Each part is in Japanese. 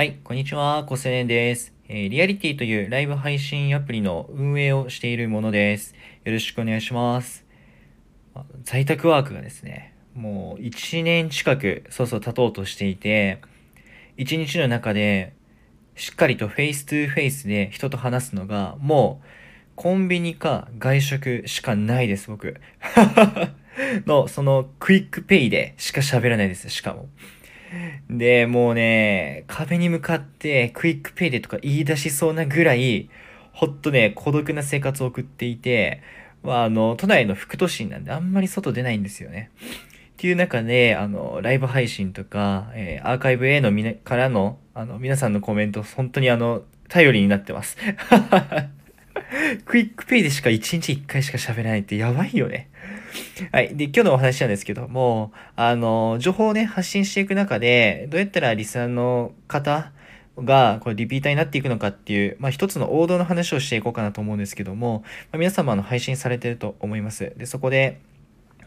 はい、こんにちは、コセネです、えー、リアリティというライブ配信アプリの運営をしているものです。よろしくお願いします。在宅ワークがですね、もう1年近く、そろそろ経とうとしていて、1日の中でしっかりと face to face で人と話すのが、もうコンビニか外食しかないです、僕。の、その QUICPay でしか喋らないです、しかも。で、もうね、壁に向かって QUICPay でとか言い出しそうなぐらい、ほんとね、孤独な生活を送っていて、まあ、あの、都内の副都心なんであんまり外出ないんですよね。っていう中で、あの、ライブ配信とか、えー、アーカイブ A のみなからの、あの、皆さんのコメント、本当にあの、頼りになってます。 QUICPay でしか1日1回しか喋れないってやばいよね。はい。で、今日のお話なんですけども、あの、情報をね、発信していく中で、どうやったらリスナーの方が、これリピーターになっていくのかっていう、まあ一つの王道の話をしていこうかなと思うんですけども、まあ、皆様の配信されてると思います。で、そこで、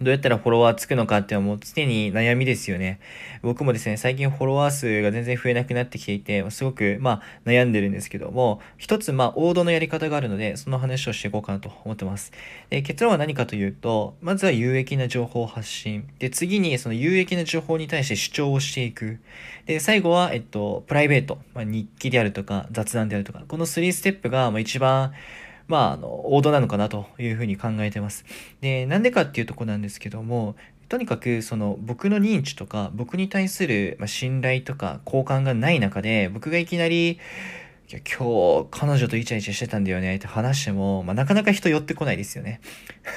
どうやったらフォロワーつくのかっていうのはもう常に悩みですよね。僕もですね、最近フォロワー数が全然増えなくなってきていて、すごく、まあ、悩んでるんですけども、一つ、まあ、王道のやり方があるので、その話をしていこうかなと思ってます。で結論は何かというと、まずは有益な情報発信。で、次にその有益な情報に対して主張をしていく。で、最後は、えっと、プライベート。まあ、日記であるとか、雑談であるとか、この3ステップが、まあ、一番、まあ、あの、王道なのかなというふうに考えてます。で、なんでかっていうとこなんですけども、とにかくその僕の認知とか僕に対する信頼とか好感がない中で僕がいきなり今日彼女とイチャイチャしてたんだよねって話しても、まあ、なかなか人寄ってこないですよね。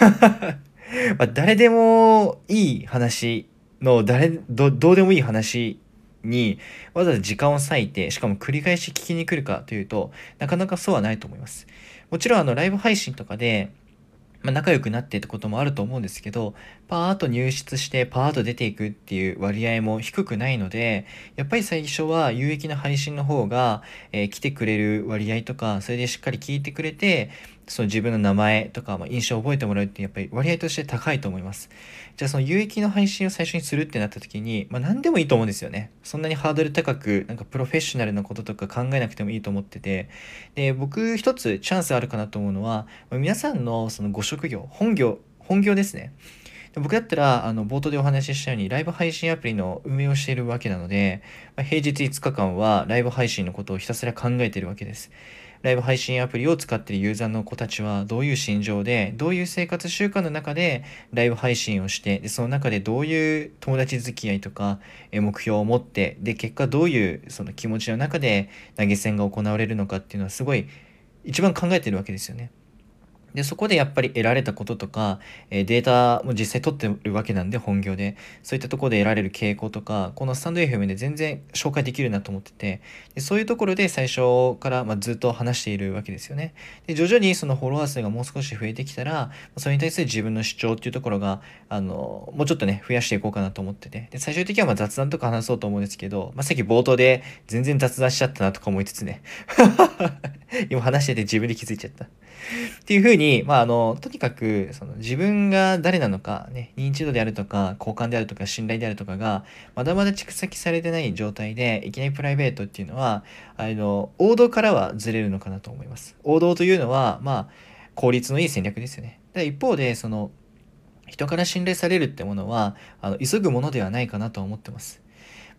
まあ誰でもいい話の誰どうでもいい話にわざわざ時間を割いてしかも繰り返し聞きに来るかというとなかなかそうはないと思います。もちろんあのライブ配信とかで、まあ、仲良くなってってこともあると思うんですけど、パーッと入室してパーッと出ていくっていう割合も低くないので、やっぱり最初は有益な配信の方が、えー、来てくれる割合とか、それでしっかり聞いてくれて、その自分の名前とか、まあ、印象を覚えてもらうってやっぱり割合として高いと思います。じゃあその有益の配信を最初にするってなった時に、まあ何でもいいと思うんですよね。そんなにハードル高く、なんかプロフェッショナルなこととか考えなくてもいいと思ってて、で、僕一つチャンスあるかなと思うのは、皆さんのそのご職業、本業、本業ですね。僕だったら、あの、冒頭でお話ししたように、ライブ配信アプリの運営をしているわけなので、まあ、平日5日間はライブ配信のことをひたすら考えているわけです。ライブ配信アプリを使っているユーザーの子たちはどういう心情で、どういう生活習慣の中でライブ配信をして、でその中でどういう友達付き合いとか、目標を持って、で、結果どういうその気持ちの中で投げ銭が行われるのかっていうのはすごい一番考えてるわけですよね。で、そこでやっぱり得られたこととか、えデータも実際取ってるわけなんで、本業で。そういったところで得られる傾向とか、このスタンド FM で全然紹介できるなと思ってて、でそういうところで最初から、まずっと話しているわけですよね。で、徐々にそのフォロワー数がもう少し増えてきたら、それに対する自分の主張っていうところが、あの、もうちょっとね、増やしていこうかなと思ってて。で、最終的にはま雑談とか話そうと思うんですけど、まあ、さっき冒頭で全然雑談しちゃったなとか思いつつね。今話してて自分で気づいちゃった。っていうふうに、まあ、あの、とにかく、その自分が誰なのか、ね、認知度であるとか、好感であるとか、信頼であるとかが、まだまだ蓄積されてない状態で、いきなりプライベートっていうのは、あの、王道からはずれるのかなと思います。王道というのは、まあ、効率のいい戦略ですよね。一方で、その、人から信頼されるってものは、あの、急ぐものではないかなと思ってます。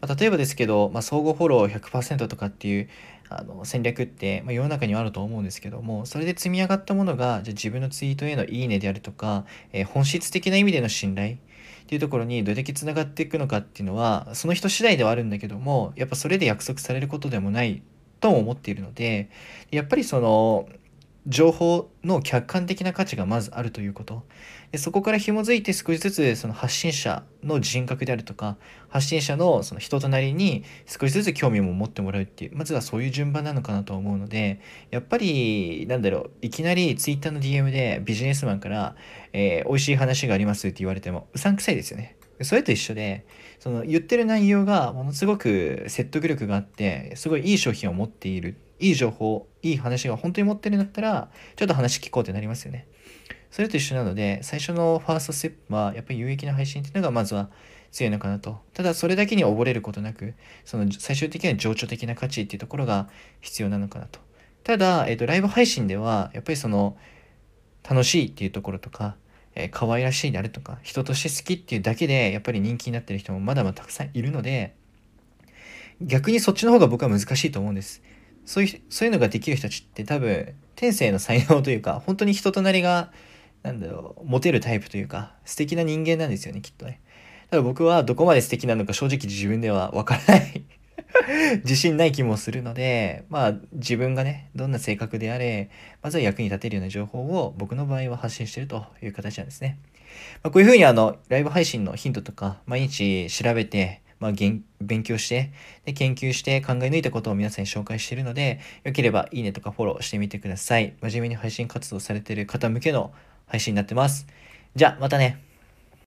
まあ、例えばですけど、まあ、相互フォロー100%とかっていうあの戦略って、まあ、世の中にはあると思うんですけどもそれで積み上がったものがじゃ自分のツイートへのいいねであるとか、えー、本質的な意味での信頼っていうところにどれだけつながっていくのかっていうのはその人次第ではあるんだけどもやっぱそれで約束されることでもないとも思っているのでやっぱりその情報の客観的な価値がまずあるということでそこから紐づいて少しずつその発信者の人格であるとか発信者のその人となりに少しずつ興味も持ってもらうっていうまずはそういう順番なのかなと思うのでやっぱりなんだろういきなり Twitter の DM でビジネスマンから「えー、美味しい話があります」って言われてもうさんくさいですよね。それと一緒でその言ってる内容がものすごく説得力があってすごいいい商品を持っているいい情報いい話が本当に持ってるんだったらちょっと話聞こうってなりますよねそれと一緒なので最初のファーストステップはやっぱり有益な配信っていうのがまずは強いのかなと。ただそれだけに溺れることなく、その最終的には情緒的な価値っていうところが必要なのかなと。ただ、えっ、ー、と、ライブ配信では、やっぱりその、楽しいっていうところとか、えー、可愛らしいであるとか、人として好きっていうだけで、やっぱり人気になってる人もまだまだたくさんいるので、逆にそっちの方が僕は難しいと思うんです。そういう、そういうのができる人たちって多分、天性の才能というか、本当に人となりが、なんだろう、モテるタイプというか、素敵な人間なんですよね、きっとね。ただ僕はどこまで素敵なのか正直自分では わからない 自信ない気もするので、まあ自分がね、どんな性格であれ、まずは役に立てるような情報を僕の場合は発信してるという形なんですね。まあ、こういうふうにあの、ライブ配信のヒントとか、毎日調べて、まあ、勉強して、で、研究して考え抜いたことを皆さんに紹介しているので、よければいいねとかフォローしてみてください。真面目に配信活動されている方向けの配信になってます。じゃあ、またね。